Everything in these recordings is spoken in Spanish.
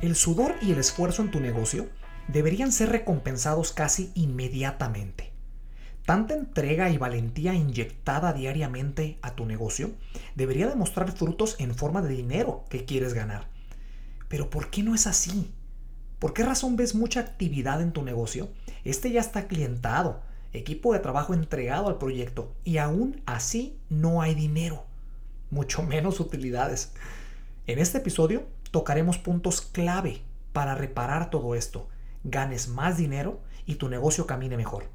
El sudor y el esfuerzo en tu negocio deberían ser recompensados casi inmediatamente. Tanta entrega y valentía inyectada diariamente a tu negocio debería demostrar frutos en forma de dinero que quieres ganar. Pero ¿por qué no es así? ¿Por qué razón ves mucha actividad en tu negocio? Este ya está clientado, equipo de trabajo entregado al proyecto y aún así no hay dinero, mucho menos utilidades. En este episodio tocaremos puntos clave para reparar todo esto, ganes más dinero y tu negocio camine mejor.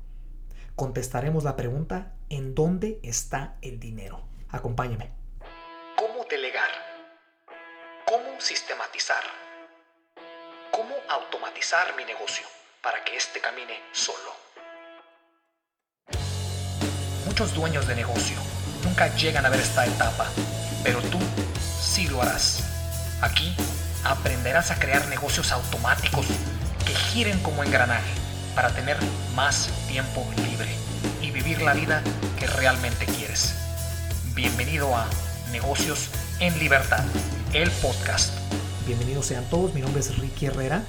Contestaremos la pregunta, ¿en dónde está el dinero? Acompáñeme. ¿Cómo delegar? ¿Cómo sistematizar? ¿Cómo automatizar mi negocio para que éste camine solo? Muchos dueños de negocio nunca llegan a ver esta etapa, pero tú sí lo harás. Aquí aprenderás a crear negocios automáticos que giren como engranaje para tener más tiempo libre y vivir la vida que realmente quieres. Bienvenido a Negocios en Libertad, el podcast. Bienvenidos sean todos, mi nombre es Ricky Herrera.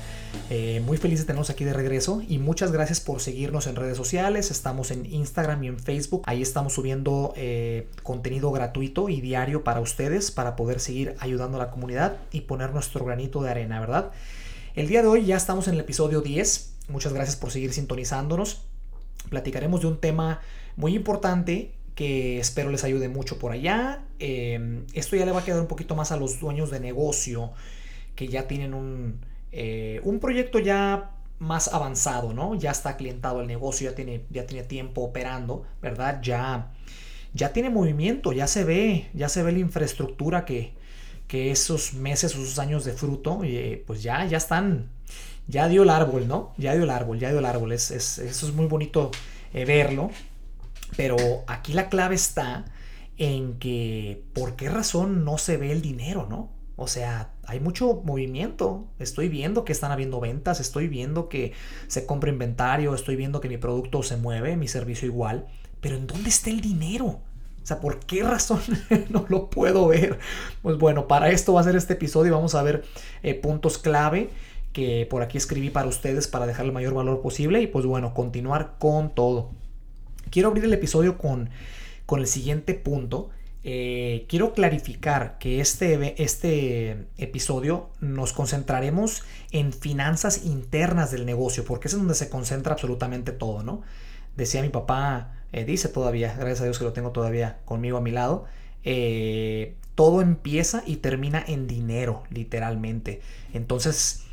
Eh, muy feliz de tenernos aquí de regreso y muchas gracias por seguirnos en redes sociales. Estamos en Instagram y en Facebook. Ahí estamos subiendo eh, contenido gratuito y diario para ustedes para poder seguir ayudando a la comunidad y poner nuestro granito de arena, ¿verdad? El día de hoy ya estamos en el episodio 10. Muchas gracias por seguir sintonizándonos. Platicaremos de un tema muy importante que espero les ayude mucho por allá. Eh, esto ya le va a quedar un poquito más a los dueños de negocio que ya tienen un, eh, un proyecto ya más avanzado, ¿no? Ya está clientado el negocio, ya tiene, ya tiene tiempo operando, ¿verdad? Ya, ya tiene movimiento, ya se ve, ya se ve la infraestructura que, que esos meses, esos años de fruto, eh, pues ya, ya están, ya dio el árbol, ¿no? Ya dio el árbol, ya dio el árbol. Es, eso es muy bonito eh, verlo. Pero aquí la clave está en que por qué razón no se ve el dinero, ¿no? O sea, hay mucho movimiento. Estoy viendo que están habiendo ventas, estoy viendo que se compra inventario, estoy viendo que mi producto se mueve, mi servicio igual. Pero ¿en dónde está el dinero? O sea, ¿por qué razón no lo puedo ver? Pues bueno, para esto va a ser este episodio vamos a ver eh, puntos clave que por aquí escribí para ustedes para dejar el mayor valor posible y pues bueno, continuar con todo. Quiero abrir el episodio con, con el siguiente punto eh, quiero clarificar que este, este episodio nos concentraremos en finanzas internas del negocio, porque es donde se concentra absolutamente todo, ¿no? Decía mi papá, eh, dice todavía, gracias a Dios que lo tengo todavía conmigo a mi lado, eh, todo empieza y termina en dinero, literalmente. Entonces,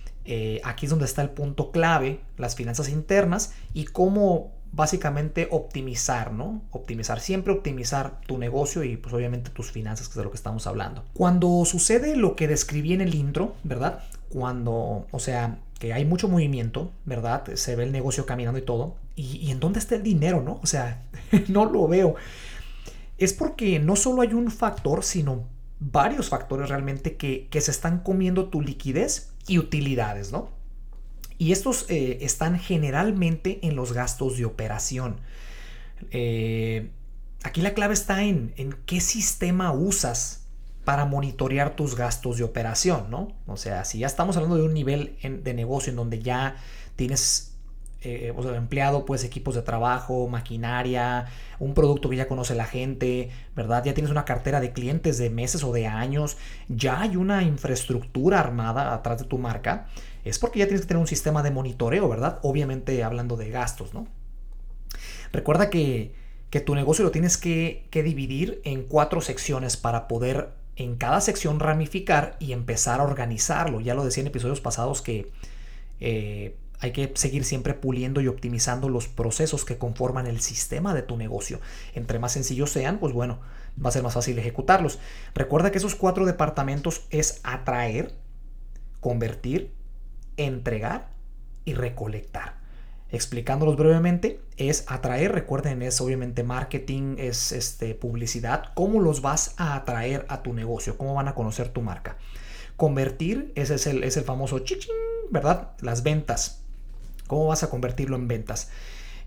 aquí es donde está el punto clave, las finanzas internas y cómo básicamente optimizar, ¿no? Optimizar, siempre optimizar tu negocio y pues obviamente tus finanzas, que es de lo que estamos hablando. Cuando sucede lo que describí en el intro, ¿verdad? Cuando, o sea, que hay mucho movimiento, ¿verdad? Se ve el negocio caminando y todo. ¿Y, en dónde está el dinero, no? O sea, no lo veo. Es porque no solo hay un factor, sino varios factores realmente que, que se están comiendo tu liquidez y utilidades, ¿no? Y estos eh, están generalmente en los gastos de operación. Eh, aquí la clave está en, en, qué sistema usas para monitorear tus gastos de operación, ¿no? O sea, si ya estamos hablando de un nivel de negocio en donde ya tienes eh, empleado, pues equipos de trabajo, maquinaria, un producto que ya conoce la gente, ¿verdad? Ya tienes una cartera de clientes de meses o de años, ya hay una infraestructura armada atrás de tu marca es porque ya tienes que tener un sistema de monitoreo, ¿verdad? Obviamente hablando de gastos, ¿no? Recuerda que, tu negocio lo tienes que, dividir en cuatro secciones para poder en cada sección ramificar y empezar a organizarlo. Ya lo decía en episodios pasados que eh, hay que seguir siempre puliendo y optimizando los procesos que conforman el sistema de tu negocio. Entre más sencillos sean, pues bueno, va a ser más fácil ejecutarlos. Recuerda que esos cuatro departamentos es atraer, convertir, entregar y recolectar. Explicándolos brevemente, es atraer, recuerden, es obviamente marketing, es este, publicidad, cómo los vas a atraer a tu negocio, cómo van a conocer tu marca. Convertir, ese es el, es el famoso chichín, ¿verdad? Las ventas. ¿Cómo vas a convertirlo en ventas?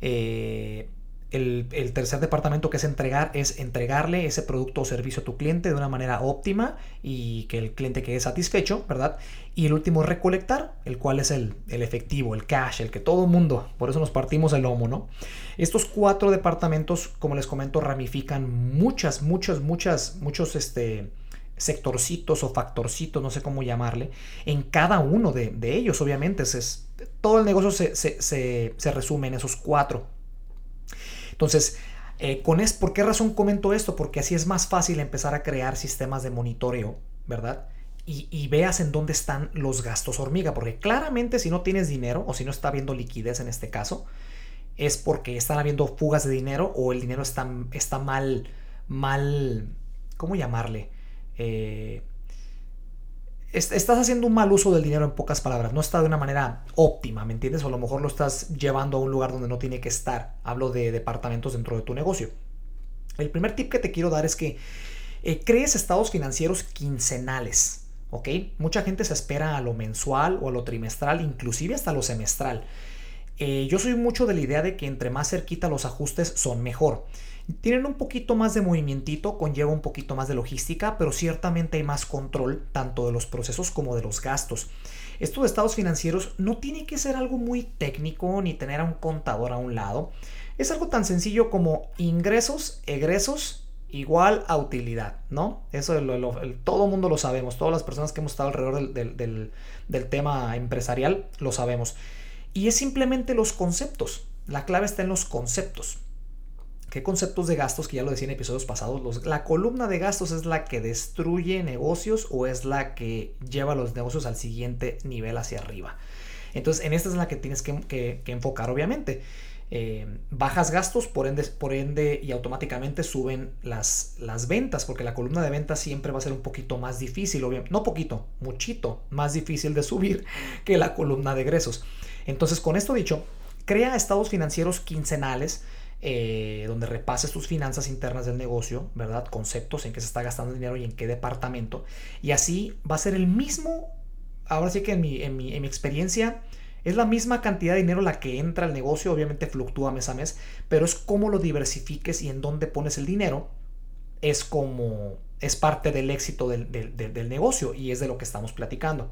Eh, el, tercer departamento que es entregar es entregarle ese producto o servicio a tu cliente de una manera óptima y que el cliente quede satisfecho, ¿verdad? Y el último recolectar, el cual es el, efectivo, el cash, el que todo mundo, por eso nos partimos el lomo, ¿no? Estos cuatro departamentos, como les comento, ramifican muchas, muchas, muchas, muchos, este, sectorcitos o factorcitos, no sé cómo llamarle, en cada uno de, ellos, obviamente. Es, todo el negocio se, resume en esos cuatro. Entonces, eh, con es, ¿por qué razón comento esto? Porque así es más fácil empezar a crear sistemas de monitoreo, ¿verdad? Y, veas en dónde están los gastos hormiga, porque claramente si no tienes dinero o si no está habiendo liquidez en este caso, es porque están habiendo fugas de dinero o el dinero está, está mal, mal, ¿cómo llamarle? Eh, estás haciendo un mal uso del dinero en pocas palabras, no está de una manera óptima, ¿me entiendes? O a lo mejor lo estás llevando a un lugar donde no tiene que estar. Hablo de departamentos dentro de tu negocio. El primer tip que te quiero dar es que eh, crees estados financieros quincenales, ¿ok? Mucha gente se espera a lo mensual o a lo trimestral, inclusive hasta lo semestral. Eh, yo soy mucho de la idea de que entre más cerquita los ajustes son mejor. Tienen un poquito más de movimiento, conlleva un poquito más de logística, pero ciertamente hay más control tanto de los procesos como de los gastos. Estos estados financieros no tiene que ser algo muy técnico ni tener a un contador a un lado. Es algo tan sencillo como ingresos, egresos igual a utilidad, ¿no? Eso todo el mundo lo sabemos, todas las personas que hemos estado alrededor del, del tema empresarial lo sabemos. Y es simplemente los conceptos. La clave está en los conceptos. ¿Qué conceptos de gastos, que ya lo decía en episodios pasados, la columna de gastos es la que destruye negocios o es la que lleva los negocios al siguiente nivel hacia arriba. Entonces, en esta es la que tienes que, enfocar, obviamente. Eh, bajas gastos, por ende, por ende y automáticamente suben las, las ventas, porque la columna de ventas siempre va a ser un poquito más difícil, obviamente, no poquito, muchito más difícil de subir que la columna de egresos. Entonces, con esto dicho, crea estados financieros quincenales eh, donde repases tus finanzas internas del negocio, ¿verdad? Conceptos en qué se está gastando dinero y en qué departamento. Y así va a ser el mismo, ahora sí que en mi, en mi, experiencia, es la misma cantidad de dinero la que entra al negocio, obviamente fluctúa mes a mes, pero es cómo lo diversifiques y en dónde pones el dinero, es como, es parte del éxito del, negocio y es de lo que estamos platicando.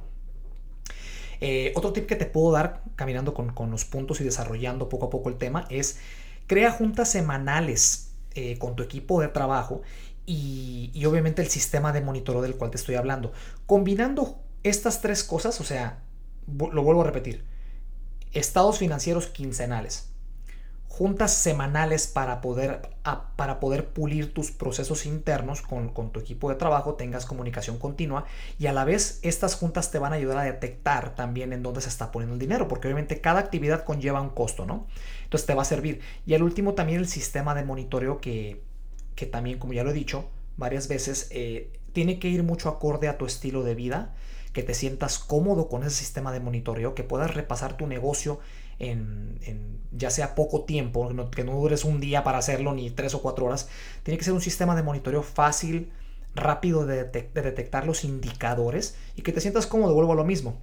Eh, otro tip que te puedo dar caminando con, los puntos y desarrollando poco a poco el tema es Crea juntas semanales eh, con tu equipo de trabajo y, obviamente el sistema de monitoreo del cual te estoy hablando. Combinando estas tres cosas, o sea, lo vuelvo a repetir, estados financieros quincenales, juntas semanales para poder, para poder pulir tus procesos internos con, tu equipo de trabajo, tengas comunicación continua y a la vez estas juntas te van a ayudar a detectar también en dónde se está poniendo el dinero, porque obviamente cada actividad conlleva un costo, ¿no? Entonces te va a servir. Y al último también el sistema de monitoreo que, que también, como ya lo he dicho varias veces, eh, tiene que ir mucho acorde a tu estilo de vida, que te sientas cómodo con ese sistema de monitoreo, que puedas repasar tu negocio en, ya sea poco tiempo, que no dures un día para hacerlo ni tres o cuatro horas. Tiene que ser un sistema de monitoreo fácil, rápido de, detectar los indicadores y que te sientas cómodo. Vuelvo a lo mismo.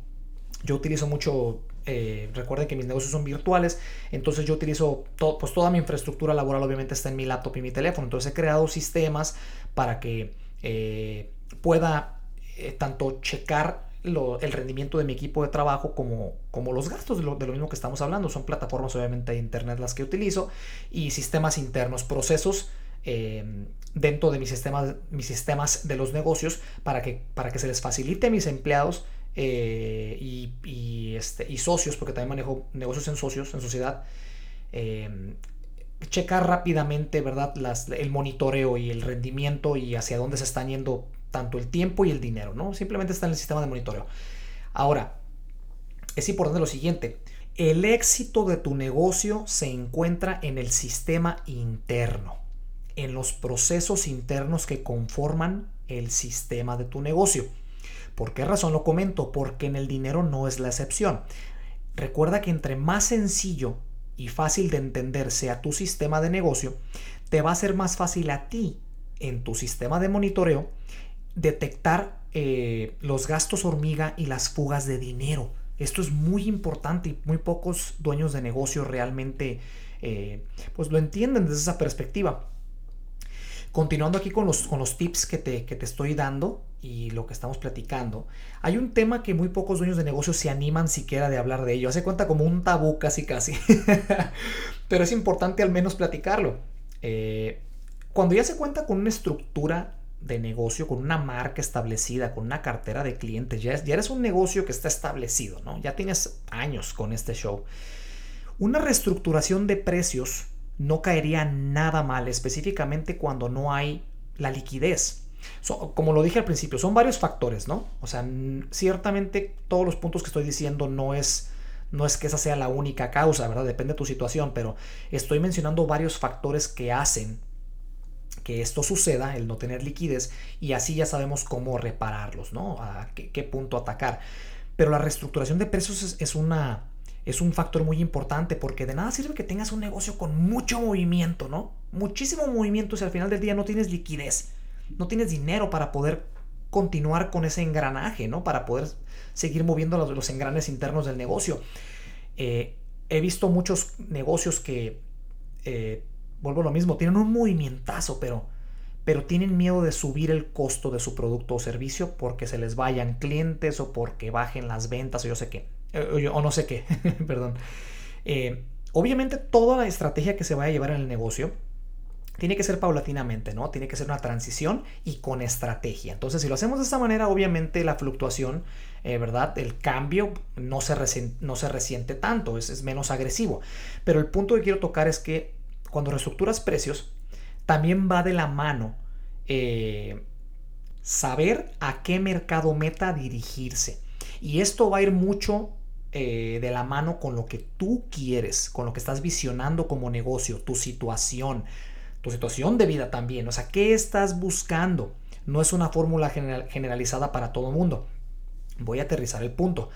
Yo utilizo mucho, eh, recuerden que mis negocios son virtuales, entonces yo utilizo pues toda mi infraestructura laboral obviamente está en mi laptop y mi teléfono, entonces he creado sistemas para que eh, pueda eh, tanto checar el rendimiento de mi equipo de trabajo como, como los gastos de lo, mismo que estamos hablando. Son plataformas obviamente de Internet las que utilizo y sistemas internos, procesos eh, dentro de mis sistemas, mis sistemas de los negocios para que, para que se les facilite a mis empleados eh, y, este, y socios, porque también manejo negocios en socios, en sociedad. Eh, checar rápidamente, ¿verdad? Las, el monitoreo y el rendimiento y hacia dónde se están yendo tanto el tiempo y el dinero, ¿no? Simplemente está en el sistema de monitoreo. Ahora, es importante lo siguiente, el éxito de tu negocio se encuentra en el sistema interno, en los procesos internos que conforman el sistema de tu negocio. ¿Por qué razón lo comento? Porque en el dinero no es la excepción. Recuerda que entre más sencillo y fácil de entender sea tu sistema de negocio, te va a ser más fácil a ti en tu sistema de monitoreo detectar eh, los gastos hormiga y las fugas de dinero. Esto es muy importante y muy pocos dueños de negocio realmente eh, pues lo entienden desde esa perspectiva. Continuando aquí con los, con los tips que te, que te estoy dando y lo que estamos platicando, hay un tema que muy pocos dueños de negocios se animan siquiera de hablar de ello. Hace cuenta como un tabú casi casi. Pero es importante al menos platicarlo. Eh, cuando ya se cuenta con una estructura de negocio, con una marca establecida, con una cartera de clientes, ya, eres un negocio que está establecido, ¿no? Ya tienes años con este show. Una reestructuración de precios no caería nada mal, específicamente cuando no hay la liquidez. como lo dije al principio, son varios factores, ¿no? O sea, ciertamente todos los puntos que estoy diciendo no es, no es que esa sea la única causa, ¿verdad? Depende de tu situación, pero estoy mencionando varios factores que hacen que esto suceda, el no tener liquidez, y así ya sabemos cómo repararlos, ¿no? A qué, punto atacar. Pero la reestructuración de precios es una, es un factor muy importante porque de nada sirve que tengas un negocio con mucho movimiento, ¿no? Muchísimo movimiento si al final del día no tienes liquidez, no tienes dinero para poder continuar con ese engranaje, ¿no? Para poder seguir moviendo los, engranes internos del negocio. Eh, he visto muchos negocios que, eh, vuelvo a lo mismo, tienen un movimientazo, pero, pero tienen miedo de subir el costo de su producto o servicio porque se les vayan clientes o porque bajen las ventas o yo sé qué. Eh, o, no sé qué, perdón. Eh, obviamente toda la estrategia que se vaya a llevar en el negocio tiene que ser paulatinamente, ¿no? Tiene que ser una transición y con estrategia. Entonces, si lo hacemos de esta manera, obviamente la fluctuación, eh, ¿verdad? El cambio no se, no se resiente tanto, es, menos agresivo. Pero el punto que quiero tocar es que cuando reestructuras precios, también va de la mano saber a qué mercado meta dirigirse. Y esto va a ir mucho eh, de la mano con lo que tú quieres, con lo que estás visionando como negocio, tu situación, tu situación de vida también. O sea, ¿qué estás buscando? No es una fórmula generalizada para todo el mundo. Voy a aterrizar el punto.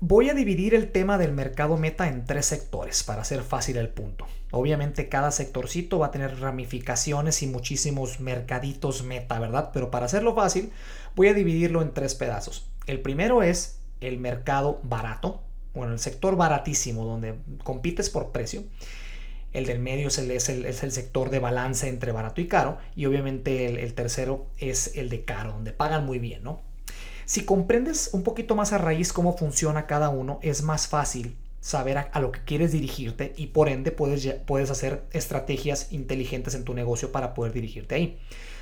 Voy a dividir el tema del mercado meta en tres sectores para hacer fácil el punto. Obviamente cada sectorcito va a tener ramificaciones y muchísimos mercaditos meta, ¿verdad? Pero para hacerlo fácil, voy a dividirlo en tres pedazos. El primero es el mercado barato, bueno, el sector baratísimo, donde compites por precio. El del medio es el, es el, sector de balance entre barato y caro. Y obviamente el, tercero es el de caro, donde pagan muy bien, ¿no? Si comprendes un poquito más a raíz cómo funciona cada uno, es más fácil saber a, lo que quieres dirigirte y por ende puedes, puedes hacer estrategias inteligentes en tu negocio para poder dirigirte ahí.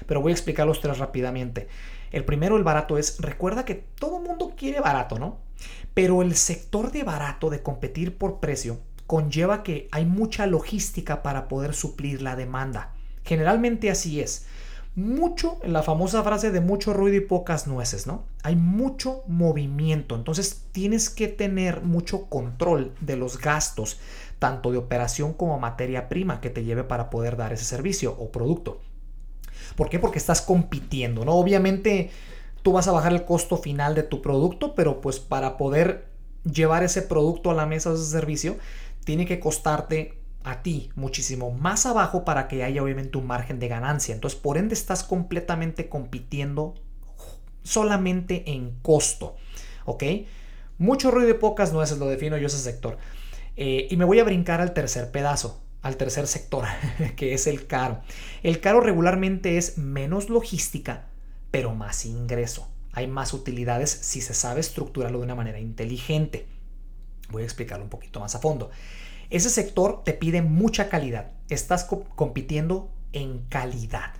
Pero voy a explicar los tres rápidamente. El primero, el barato, es, recuerda que todo mundo quiere barato, ¿no? Pero el sector de barato, de competir por precio, conlleva que hay mucha logística para poder suplir la demanda. Generalmente así es. Mucho, la famosa frase de mucho ruido y pocas nueces, ¿no? Hay mucho movimiento, entonces tienes que tener mucho control de los gastos, tanto de operación como materia prima que te lleve para poder dar ese servicio o producto. ¿Por qué? Porque estás compitiendo, ¿no? Obviamente tú vas a bajar el costo final de tu producto, pero pues para poder llevar ese producto a la mesa de ese servicio, tiene que costarte a ti muchísimo más abajo para que haya obviamente un margen de ganancia. Entonces, por ende, estás completamente compitiendo solamente en costo. ¿Ok? Mucho ruido y pocas nueces, lo defino yo ese sector. Eh, y me voy a brincar al tercer pedazo al tercer sector, que es el caro. El caro regularmente es menos logística, pero más ingreso. Hay más utilidades si se sabe estructurarlo de una manera inteligente. Voy a explicarlo un poquito más a fondo. Ese sector te pide mucha calidad. Estás compitiendo en calidad.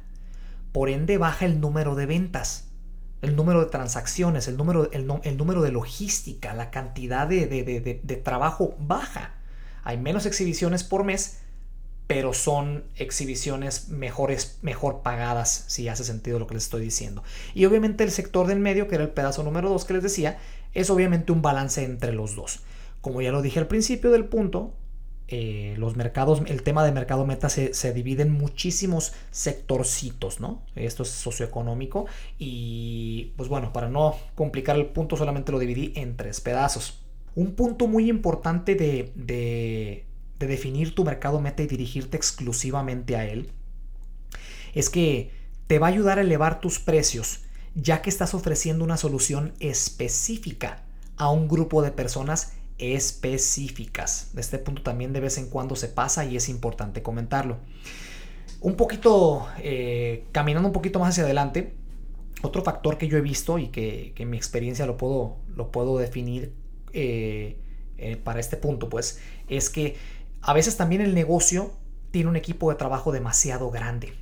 Por ende baja el número de ventas, el número de transacciones, el número, el, número de logística, la cantidad de, trabajo baja. Hay menos exhibiciones por mes, pero son exhibiciones mejores, mejor pagadas, si hace sentido lo que les estoy diciendo. Y obviamente el sector del medio, que era el pedazo número 2 que les decía, es obviamente un balance entre los dos. Como ya lo dije al principio del punto, eh, los mercados, el tema de mercado meta se, se, divide en muchísimos sectorcitos, ¿no? Esto es socioeconómico y pues bueno, para no complicar el punto solamente lo dividí en tres pedazos. Un punto muy importante de, de de definir tu mercado meta y dirigirte exclusivamente a él, es que te va a ayudar a elevar tus precios, ya que estás ofreciendo una solución específica a un grupo de personas específicas. De este punto también de vez en cuando se pasa y es importante comentarlo. Un poquito, eh, caminando un poquito más hacia adelante, otro factor que yo he visto y que, en mi experiencia lo puedo, lo puedo definir eh, eh, para este punto, pues, es que a veces también el negocio tiene un equipo de trabajo demasiado grande.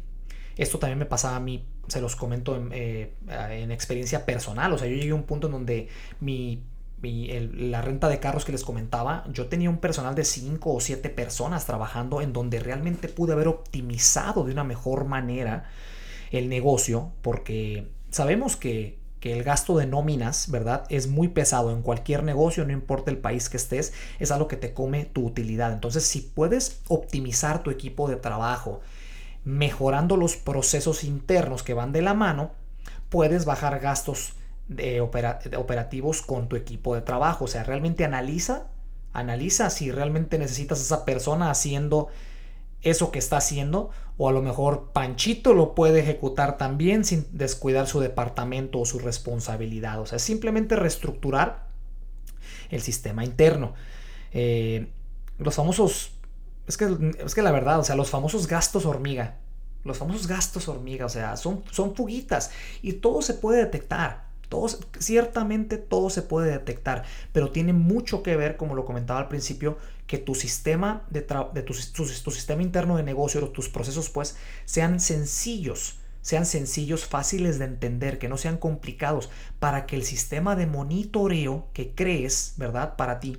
Esto también me pasaba a mí, se los comento en, en experiencia personal. O sea, yo llegué a un punto en donde mi la renta de carros que les comentaba, yo tenía un personal de 5 o 7 personas trabajando en donde realmente pude haber optimizado de una mejor manera el negocio porque sabemos que, que el gasto de nóminas, ¿verdad? Es muy pesado en cualquier negocio, no importa el país que estés, es algo que te come tu utilidad. Entonces, si puedes optimizar tu equipo de trabajo, mejorando los procesos internos que van de la mano, puedes bajar gastos de, operativos con tu equipo de trabajo. O sea, realmente analiza, analiza si realmente necesitas a esa persona haciendo eso que está haciendo o a lo mejor Panchito lo puede ejecutar también sin descuidar su departamento o su responsabilidad. O sea, simplemente reestructurar el sistema interno. Eh, los famosos, es que, es que la verdad, o sea, los famosos gastos hormiga, los famosos gastos hormiga, o sea, son, son fuguitas y todo se puede detectar ciertamente todo se puede detectar, pero tiene mucho que ver, como lo comentaba al principio, que tu sistema, de, tu, sistema interno de negocio, tus procesos, pues, sean sencillos, sean sencillos, fáciles de entender, que no sean complicados, para que el sistema de monitoreo que crees, ¿verdad? Para ti,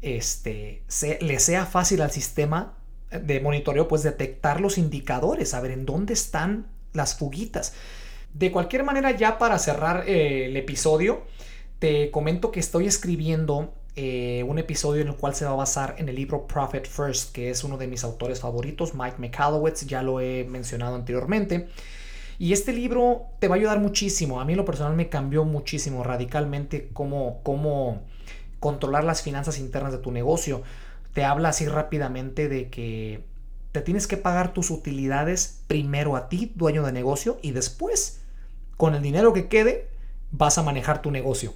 este, le sea fácil al sistema de monitoreo, pues, detectar los indicadores, saber en dónde están las fuguitas. De cualquier manera, ya para cerrar eh, el episodio, te comento que estoy escribiendo eh, un episodio en el cual se va a basar en el libro Profit First, que es uno de mis autores favoritos, Mike McAllowitz, ya lo he mencionado anteriormente. Y este libro te va a ayudar muchísimo. A mí lo personal me cambió muchísimo radicalmente cómo, cómo controlar las finanzas internas de tu negocio. Te habla así rápidamente de que te tienes que pagar tus utilidades primero a ti, dueño de negocio, y después con el dinero que quede, vas a manejar tu negocio.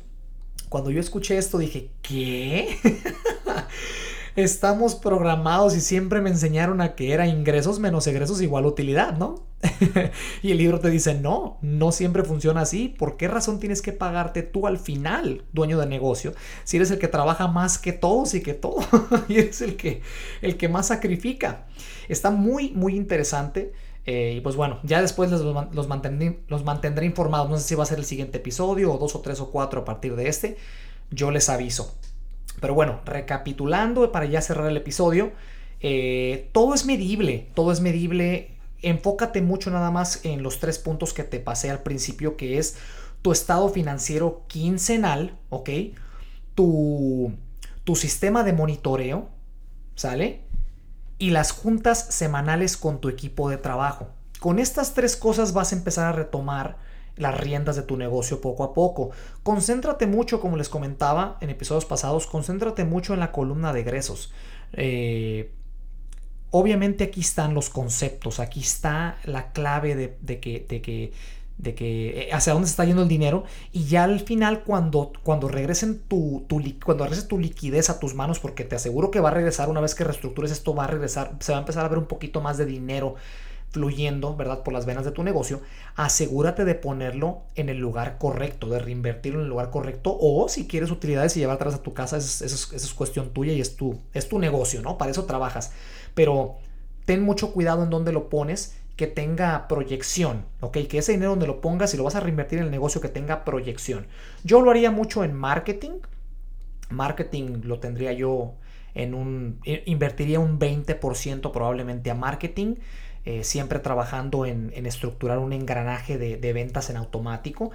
Cuando yo escuché esto dije, ¿qué? Estamos programados y siempre me enseñaron a que era ingresos menos egresos igual utilidad, ¿no? y el libro te dice, no, no siempre funciona así. ¿Por qué razón tienes que pagarte tú al final, dueño de negocio, si eres el que trabaja más que todos y que todo? y eres el que, el que más sacrifica. Está muy, muy interesante. Eh, y pues bueno, ya después los, mantendré, los mantendré informados. No sé si va a ser el siguiente episodio o dos o tres o cuatro a partir de este. Yo les aviso. Pero bueno, recapitulando para ya cerrar el episodio. Eh, todo es medible, todo es medible. Enfócate mucho nada más en los tres puntos que te pasé al principio, que es tu estado financiero quincenal, ¿ok? Tu, tu sistema de monitoreo, ¿sale? Y las juntas semanales con tu equipo de trabajo. Con estas tres cosas vas a empezar a retomar las riendas de tu negocio poco a poco. Concéntrate mucho, como les comentaba en episodios pasados, concéntrate mucho en la columna de egresos. Eh, obviamente aquí están los conceptos, aquí está la clave de, que, de que de que eh, hacia dónde se está yendo el dinero y ya al final cuando, cuando regresen tu, tu, cuando tu liquidez a tus manos porque te aseguro que va a regresar una vez que reestructures esto va a regresar se va a empezar a ver un poquito más de dinero fluyendo verdad por las venas de tu negocio asegúrate de ponerlo en el lugar correcto de reinvertirlo en el lugar correcto o si quieres utilidades y llevar atrás a tu casa eso es, eso es cuestión tuya y es tu, es tu negocio no para eso trabajas. Pero ten mucho cuidado en dónde lo pones que tenga proyección, ¿ok? Que ese dinero donde lo pongas, si lo vas a reinvertir en el negocio, que tenga proyección. Yo lo haría mucho en marketing. Marketing lo tendría yo en un... Invertiría un 20% probablemente a marketing. Eh, siempre trabajando en, estructurar un engranaje de, ventas en automático.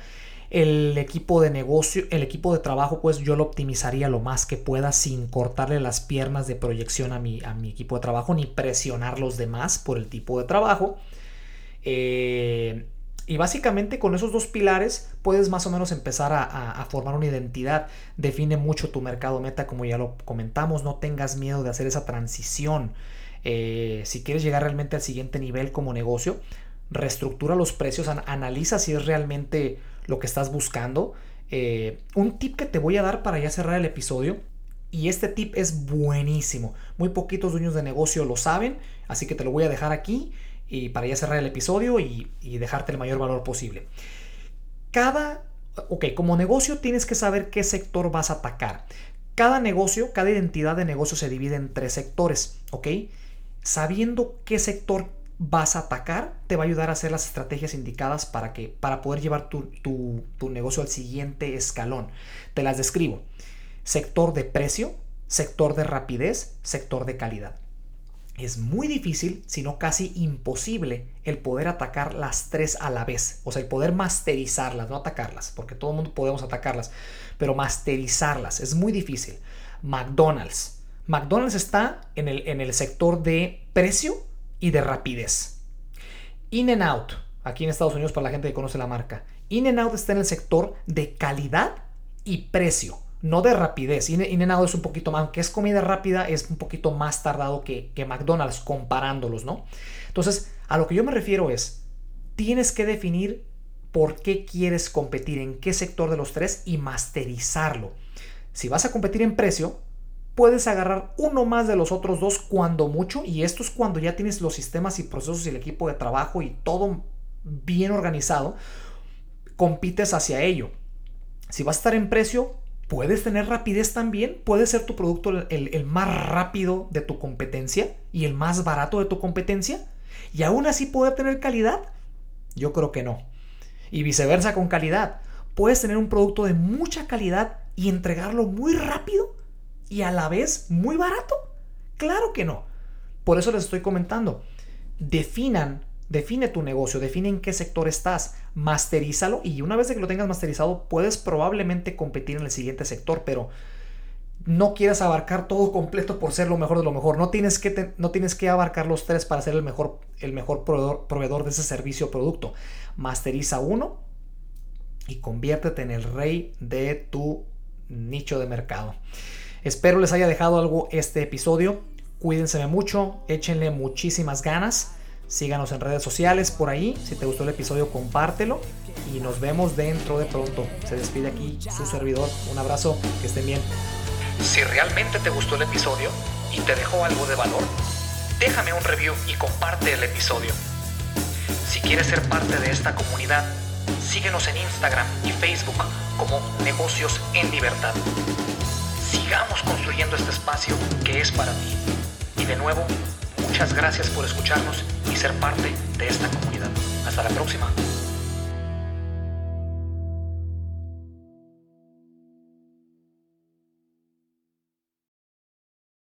El equipo de negocio, el equipo de trabajo, pues yo lo optimizaría lo más que pueda sin cortarle las piernas de proyección a mi, a mi equipo de trabajo ni presionar los demás por el tipo de trabajo. Eh, y básicamente con esos dos pilares puedes más o menos empezar a, formar una identidad. Define mucho tu mercado meta, como ya lo comentamos. No tengas miedo de hacer esa transición. Eh, si quieres llegar realmente al siguiente nivel como negocio, reestructura los precios, analiza si es realmente lo que estás buscando. Eh, un tip que te voy a dar para ya cerrar el episodio Y este tip es buenísimo. Muy poquitos dueños de negocio lo saben, así que te lo voy a dejar aquí y para ya cerrar el episodio y, dejarte el mayor valor posible. Cada, como negocio tienes que saber qué sector vas a atacar. Cada negocio, cada identidad de negocio se divide en tres sectores, ¿ok? Sabiendo qué sector vas a atacar, te va a ayudar a hacer las estrategias indicadas para, que, para poder llevar tu, tu negocio al siguiente escalón. Te las describo. Sector de precio, sector de rapidez, sector de calidad. Es muy difícil, si no casi imposible, el poder atacar las tres a la vez. O sea, el poder masterizarlas, no atacarlas, porque todo el mundo podemos atacarlas, pero masterizarlas es muy difícil. McDonald's. McDonald's está en el, en el sector de precio y de rapidez. In and Out, aquí en Estados Unidos para la gente que conoce la marca. In and Out está en el sector de calidad y precio no de rapidez. In, and Out es un poquito más, aunque es comida rápida, es un poquito más tardado que, que McDonald's comparándolos, ¿no? Entonces, a lo que yo me refiero es, tienes que definir por qué quieres competir, en qué sector de los tres y masterizarlo. Si vas a competir en precio, puedes agarrar uno más de los otros dos cuando mucho, y esto es cuando ya tienes los sistemas y procesos y el equipo de trabajo y todo bien organizado, compites hacia ello. Si vas a estar en precio, puedes tener rapidez también, puede ser tu producto el, más rápido de tu competencia y el más barato de tu competencia, y aún así puede tener calidad. Yo creo que no. Y viceversa con calidad. Puedes tener un producto de mucha calidad y entregarlo muy rápido y a la vez muy barato. Claro que no. Por eso les estoy comentando. Definan Define tu negocio, define en qué sector estás, masterízalo y una vez que lo tengas masterizado puedes probablemente competir en el siguiente sector, pero no quieras abarcar todo completo por ser lo mejor de lo mejor. No tienes que, no tienes que abarcar los tres para ser el mejor, el mejor proveedor, proveedor de ese servicio o producto. Masteriza uno y conviértete en el rey de tu nicho de mercado. Espero les haya dejado algo este episodio. Cuídense mucho, échenle muchísimas ganas. Síganos en redes sociales por ahí. Si te gustó el episodio, compártelo. Y nos vemos dentro de pronto. Se despide aquí su servidor. Un abrazo, que estén bien. Si realmente te gustó el episodio y te dejó algo de valor, déjame un review y comparte el episodio. Si quieres ser parte de esta comunidad, síguenos en Instagram y Facebook como Negocios en Libertad. Sigamos construyendo este espacio que es para ti. Y de nuevo, Muchas gracias por escucharnos y ser parte de esta comunidad. Hasta la próxima.